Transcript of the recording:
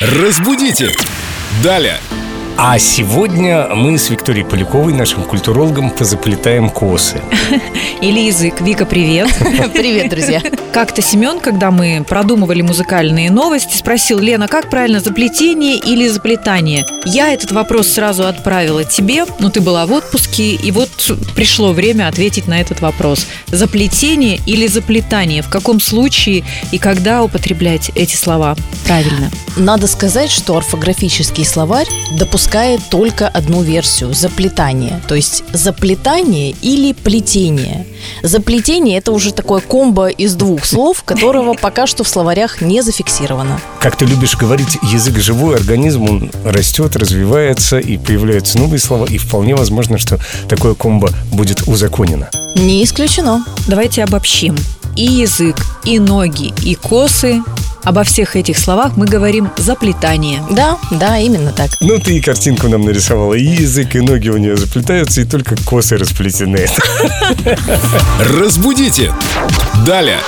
Разбудите! Далее! А сегодня мы с Викторией Поляковой, нашим культурологом, позаплетаем косы. Или язык. Вика, привет. Привет, друзья. Как-то Семен, когда мы продумывали музыкальные новости, спросил, Лена, как правильно, заплетение или заплетание? Я этот вопрос сразу отправила тебе, но ты была в отпуске, и вот пришло время ответить на этот вопрос. Заплетение или заплетание? В каком случае и когда употреблять эти слова правильно? Надо сказать, что орфографический словарь допускает только одну версию – заплетание. То есть заплетание или плетение. Заплетение – это уже такое комбо из двух слов, которого пока что в словарях не зафиксировано. Как ты любишь говорить, язык живой, организм, он растет, развивается, и появляются новые слова, и вполне возможно, что такое комбо будет узаконено. Не исключено. Давайте обобщим. И язык, и ноги, и косы Обо всех этих словах мы говорим заплетание. Да, да, именно так. Ну, ты и картинку нам нарисовала. И язык, и ноги у нее заплетаются, и только косы расплетены. Разбудите! Далее!